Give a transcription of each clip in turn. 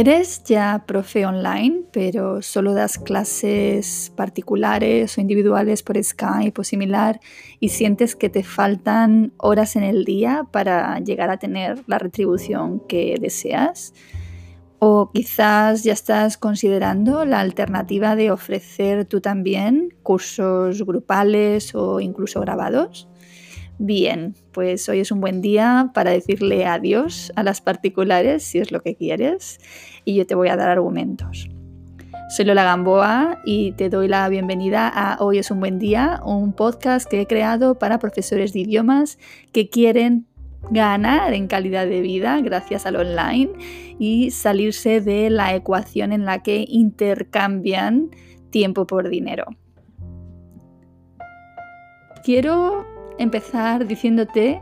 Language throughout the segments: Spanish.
Eres ya profe online, pero solo das clases particulares o individuales por Skype o similar y sientes que te faltan horas en el día para llegar a tener la retribución que deseas. O quizás ya estás considerando la alternativa de ofrecer tú también cursos grupales o incluso grabados. Bien, pues hoy es un buen día para decirle adiós a las particulares si es lo que quieres y yo te voy a dar argumentos. Soy Lola Gamboa y te doy la bienvenida a Hoy es un buen día, un podcast que he creado para profesores de idiomas que quieren ganar en calidad de vida gracias al online y salirse de la ecuación en la que intercambian tiempo por dinero. Quiero empezar diciéndote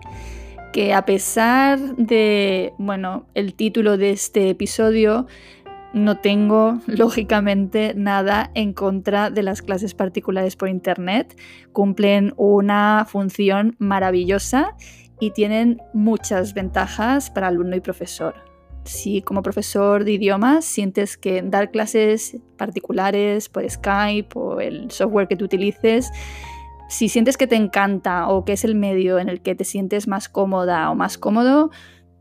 que a pesar de, bueno, el título de este episodio, no tengo, lógicamente, nada en contra de las clases particulares por Internet. Cumplen una función maravillosa y tienen muchas ventajas para alumno y profesor. Si como profesor de idiomas sientes que dar clases particulares por Skype o el software que tú utilices si sientes que te encanta o que es el medio en el que te sientes más cómoda o más cómodo,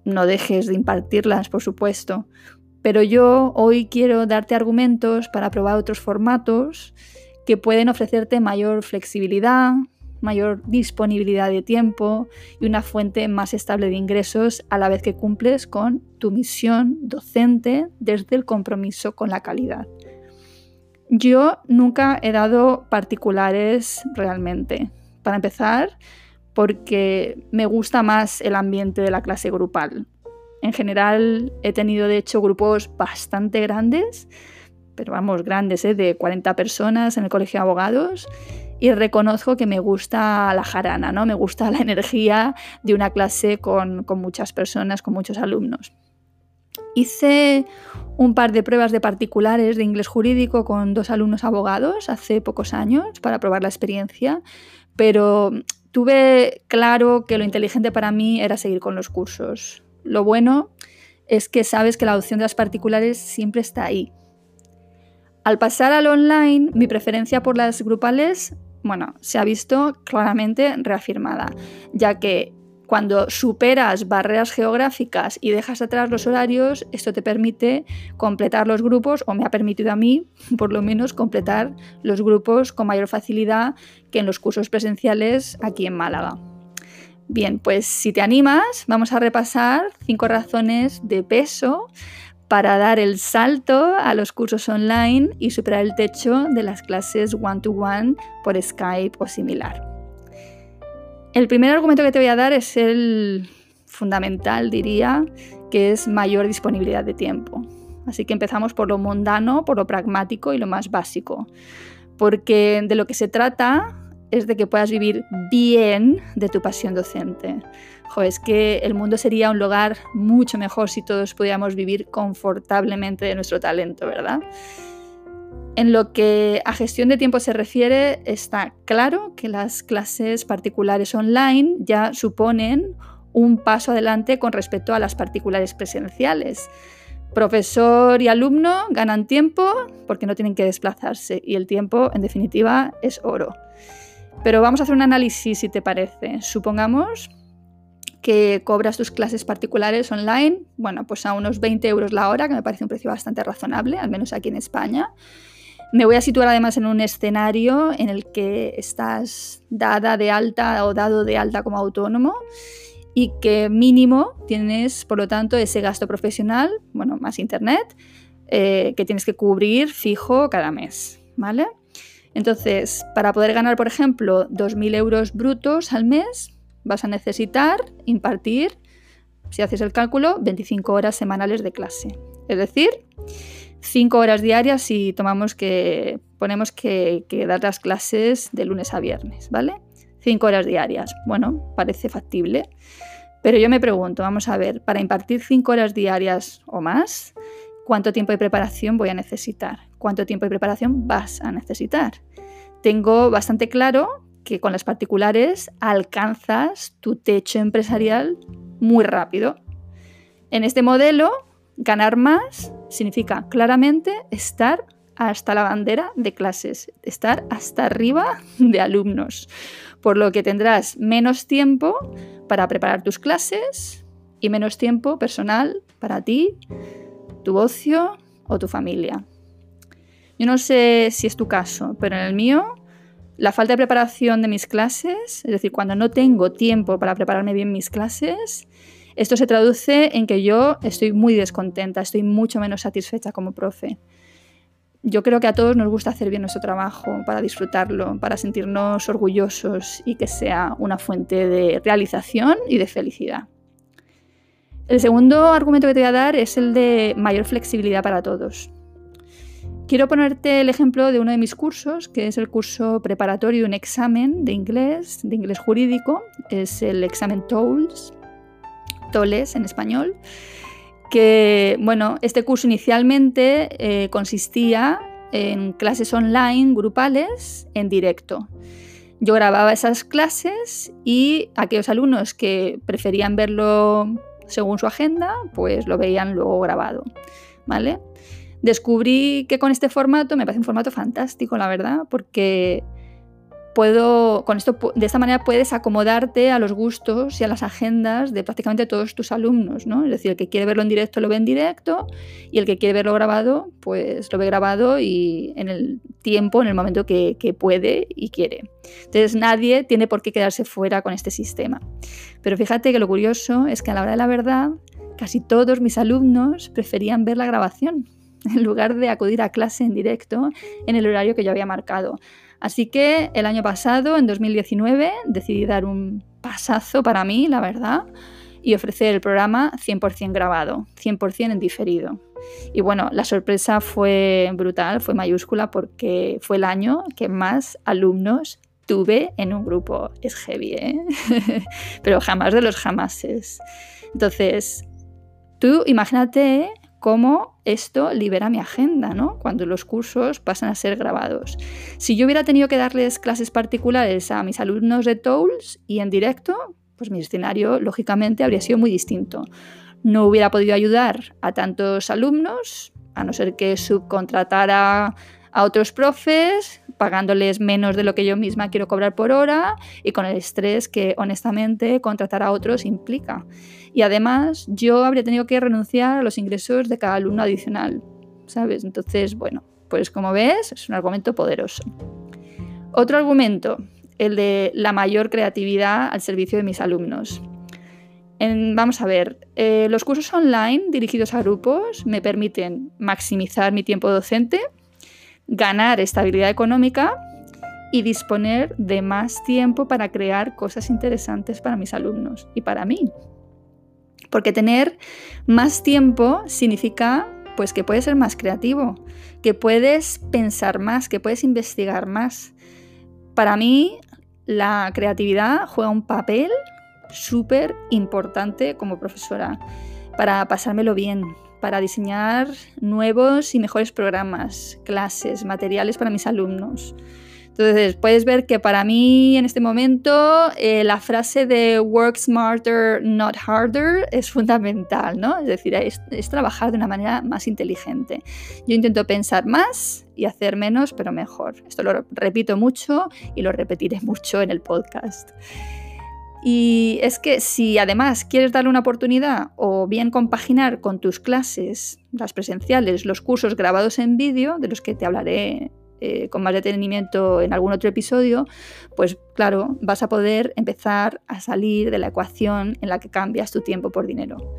no dejes de impartirlas, por supuesto. Pero yo hoy quiero darte argumentos para probar otros formatos que pueden ofrecerte mayor flexibilidad, mayor disponibilidad de tiempo y una fuente más estable de ingresos a la vez que cumples con tu misión docente desde el compromiso con la calidad. Yo nunca he dado particulares realmente. Para empezar, porque me gusta más el ambiente de la clase grupal. En general he tenido de hecho grupos bastante grandes, pero vamos, grandes, ¿eh? de 40 personas en el colegio de abogados. Y reconozco que me gusta la jarana, ¿no? Me gusta la energía de una clase con, con muchas personas, con muchos alumnos. Hice un par de pruebas de particulares de inglés jurídico con dos alumnos abogados hace pocos años para probar la experiencia, pero tuve claro que lo inteligente para mí era seguir con los cursos. Lo bueno es que sabes que la opción de las particulares siempre está ahí. Al pasar al online, mi preferencia por las grupales, bueno, se ha visto claramente reafirmada, ya que cuando superas barreras geográficas y dejas atrás los horarios, esto te permite completar los grupos, o me ha permitido a mí, por lo menos, completar los grupos con mayor facilidad que en los cursos presenciales aquí en Málaga. Bien, pues si te animas, vamos a repasar cinco razones de peso para dar el salto a los cursos online y superar el techo de las clases one-to-one -one por Skype o similar. El primer argumento que te voy a dar es el fundamental, diría, que es mayor disponibilidad de tiempo. Así que empezamos por lo mundano, por lo pragmático y lo más básico. Porque de lo que se trata es de que puedas vivir bien de tu pasión docente. es que el mundo sería un lugar mucho mejor si todos pudiéramos vivir confortablemente de nuestro talento, ¿verdad? En lo que a gestión de tiempo se refiere, está claro que las clases particulares online ya suponen un paso adelante con respecto a las particulares presenciales. Profesor y alumno ganan tiempo porque no tienen que desplazarse y el tiempo, en definitiva, es oro. Pero vamos a hacer un análisis, si te parece. Supongamos que cobras tus clases particulares online, bueno, pues a unos 20 euros la hora, que me parece un precio bastante razonable, al menos aquí en España. Me voy a situar además en un escenario en el que estás dada de alta o dado de alta como autónomo y que mínimo tienes, por lo tanto, ese gasto profesional, bueno, más internet, eh, que tienes que cubrir fijo cada mes, ¿vale? Entonces, para poder ganar, por ejemplo, 2.000 euros brutos al mes, vas a necesitar impartir si haces el cálculo, 25 horas semanales de clase. Es decir, 5 horas diarias si tomamos que ponemos que, dar las clases de lunes a viernes, ¿vale? 5 horas diarias. Bueno, parece factible. Pero yo me pregunto, vamos a ver, para impartir 5 horas diarias o más, ¿cuánto tiempo de preparación voy a necesitar? ¿Cuánto tiempo de preparación vas a necesitar? Tengo bastante claro que con las particulares alcanzas tu techo empresarial muy rápido. En este modelo, ganar más significa claramente estar hasta la bandera de clases, estar hasta arriba de alumnos, por lo que tendrás menos tiempo para preparar tus clases y menos tiempo personal para ti, tu ocio o tu familia. Yo no sé si es tu caso, pero en el mío, la falta de preparación de mis clases, es decir, cuando no tengo tiempo para prepararme bien mis clases, esto se traduce en que yo estoy muy descontenta, estoy mucho menos satisfecha como profe. Yo creo que a todos nos gusta hacer bien nuestro trabajo, para disfrutarlo, para sentirnos orgullosos y que sea una fuente de realización y de felicidad. El segundo argumento que te voy a dar es el de mayor flexibilidad para todos. Quiero ponerte el ejemplo de uno de mis cursos, que es el curso preparatorio de un examen de inglés, de inglés jurídico, es el examen TOLS, TOLES en español, que, bueno, este curso inicialmente eh, consistía en clases online grupales en directo. Yo grababa esas clases y aquellos alumnos que preferían verlo según su agenda, pues lo veían luego grabado, ¿vale? Descubrí que con este formato me parece un formato fantástico, la verdad, porque puedo, con esto, de esta manera puedes acomodarte a los gustos y a las agendas de prácticamente todos tus alumnos, ¿no? Es decir, el que quiere verlo en directo lo ve en directo y el que quiere verlo grabado, pues lo ve grabado y en el tiempo, en el momento que, que puede y quiere. Entonces nadie tiene por qué quedarse fuera con este sistema. Pero fíjate que lo curioso es que a la hora de la verdad, casi todos mis alumnos preferían ver la grabación en lugar de acudir a clase en directo en el horario que yo había marcado. Así que el año pasado, en 2019, decidí dar un pasazo para mí, la verdad, y ofrecer el programa 100% grabado, 100% en diferido. Y bueno, la sorpresa fue brutal, fue mayúscula porque fue el año que más alumnos tuve en un grupo. Es heavy, ¿eh? Pero jamás de los jamases. Entonces, tú imagínate cómo esto libera mi agenda, ¿no? Cuando los cursos pasan a ser grabados. Si yo hubiera tenido que darles clases particulares a mis alumnos de Tools y en directo, pues mi escenario lógicamente habría sido muy distinto. No hubiera podido ayudar a tantos alumnos, a no ser que subcontratara a otros profes, pagándoles menos de lo que yo misma quiero cobrar por hora y con el estrés que honestamente contratar a otros implica. Y además yo habría tenido que renunciar a los ingresos de cada alumno adicional, ¿sabes? Entonces, bueno, pues como ves, es un argumento poderoso. Otro argumento, el de la mayor creatividad al servicio de mis alumnos. vamos a ver, eh, los cursos online dirigidos a grupos me permiten maximizar mi tiempo docente, ganar estabilidad económica y disponer de más tiempo para crear cosas interesantes para mis alumnos y para mí. Porque tener más tiempo significa pues que puedes ser más creativo, que puedes pensar más, que puedes investigar más. Para mí la creatividad juega un papel súper importante como profesora para pasármelo bien, para diseñar nuevos y mejores programas, clases, materiales para mis alumnos. Entonces, puedes ver que para mí en este momento eh, la frase de work smarter, not harder es fundamental, ¿no? Es decir, es, es, trabajar de una manera más inteligente. Yo intento pensar más y hacer menos, pero mejor. Esto lo repito mucho y lo repetiré mucho en el podcast. Y es que si además quieres darle una oportunidad o bien compaginar con tus clases, las presenciales, los cursos grabados en vídeo, de los que te hablaré eh, con más detenimiento en algún otro episodio, pues claro, vas a poder empezar a salir de la ecuación en la que cambias tu tiempo por dinero.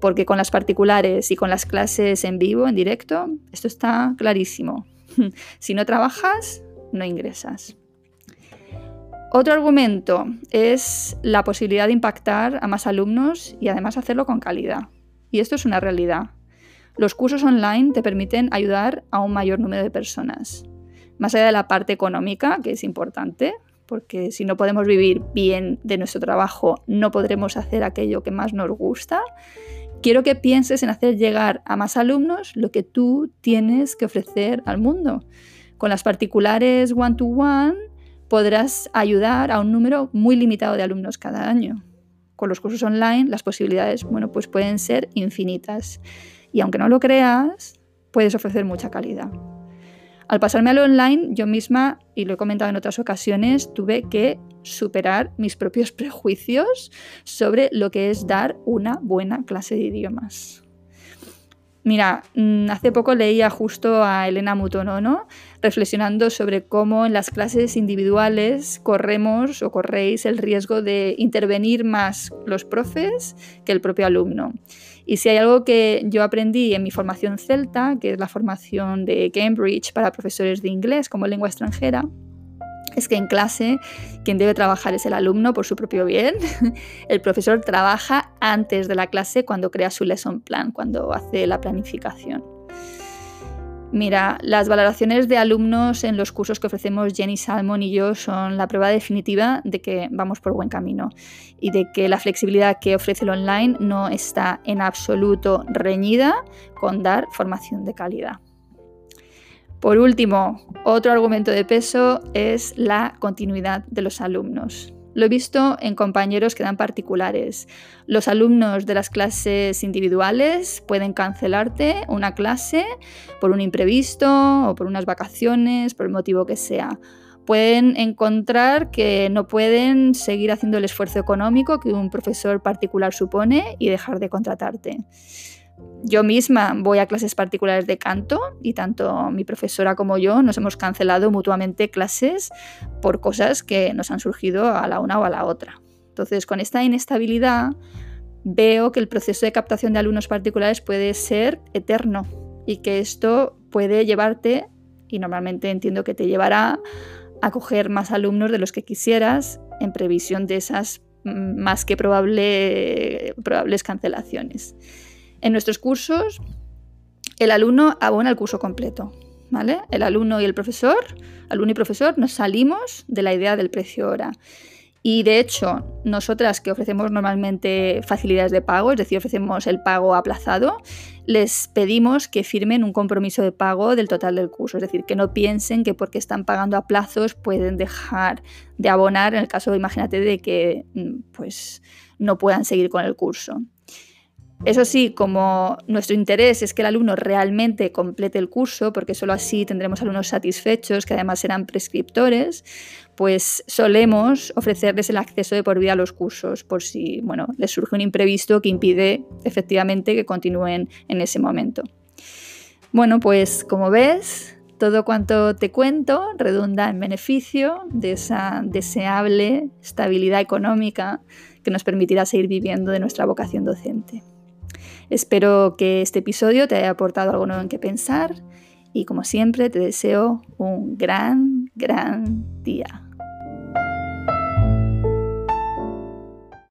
Porque con las particulares y con las clases en vivo, en directo, esto está clarísimo. si no trabajas, no ingresas. Otro argumento es la posibilidad de impactar a más alumnos y además hacerlo con calidad. Y esto es una realidad. Los cursos online te permiten ayudar a un mayor número de personas. Más allá de la parte económica, que es importante, porque si no podemos vivir bien de nuestro trabajo, no podremos hacer aquello que más nos gusta. Quiero que pienses en hacer llegar a más alumnos lo que tú tienes que ofrecer al mundo. Con las particulares one-to-one podrás ayudar a un número muy limitado de alumnos cada año. Con los cursos online las posibilidades bueno, pues pueden ser infinitas. Y aunque no lo creas, puedes ofrecer mucha calidad. Al pasarme al online, yo misma, y lo he comentado en otras ocasiones, tuve que superar mis propios prejuicios sobre lo que es dar una buena clase de idiomas. Mira, mm, hace poco leía justo a Elena Mutonono reflexionando sobre cómo en las clases individuales corremos o corréis el riesgo de intervenir más los profes que el propio alumno. Y si hay algo que yo aprendí en mi formación celta, que es la formación de Cambridge para profesores de inglés como lengua extranjera, es que en clase quien debe trabajar es el alumno por su propio bien. El profesor trabaja antes de la clase cuando crea su lesson plan, cuando hace la planificación. Mira, las valoraciones de alumnos en los cursos que ofrecemos Jenny Salmon y yo son la prueba definitiva de que vamos por buen camino y de que la flexibilidad que ofrece el online no está en absoluto reñida con dar formación de calidad. Por último, otro argumento de peso es la continuidad de los alumnos. Lo he visto en compañeros que dan particulares. Los alumnos de las clases individuales pueden cancelarte una clase por un imprevisto o por unas vacaciones, por el motivo que sea. Pueden encontrar que no pueden seguir haciendo el esfuerzo económico que un profesor particular supone y dejar de contratarte. Yo misma voy a clases particulares de canto y tanto mi profesora como yo nos hemos cancelado mutuamente clases por cosas que nos han surgido a la una o a la otra. Entonces, con esta inestabilidad veo que el proceso de captación de alumnos particulares puede ser eterno y que esto puede llevarte, y normalmente entiendo que te llevará, a coger más alumnos de los que quisieras en previsión de esas mm, más que probable, probables cancelaciones. En nuestros cursos, el alumno abona el curso completo. ¿vale? El alumno y el profesor, alumno y profesor, nos salimos de la idea del precio hora. Y de hecho, nosotras que ofrecemos normalmente facilidades de pago, es decir, ofrecemos el pago aplazado, les pedimos que firmen un compromiso de pago del total del curso, es decir, que no piensen que porque están pagando a plazos pueden dejar de abonar en el caso, imagínate, de que mm, pues, no puedan seguir con el curso. Eso sí, como nuestro interés es que el alumno realmente complete el curso, porque solo así tendremos alumnos satisfechos, que además serán prescriptores, pues solemos ofrecerles el acceso de por vida a los cursos, por si bueno, les surge un imprevisto que impide efectivamente que continúen en ese momento. Bueno, pues como ves, todo cuanto te cuento redunda en beneficio de esa deseable estabilidad económica que nos permitirá seguir viviendo de nuestra vocación docente. Espero que este episodio te haya aportado algo nuevo en que pensar y como siempre te deseo un gran, gran día.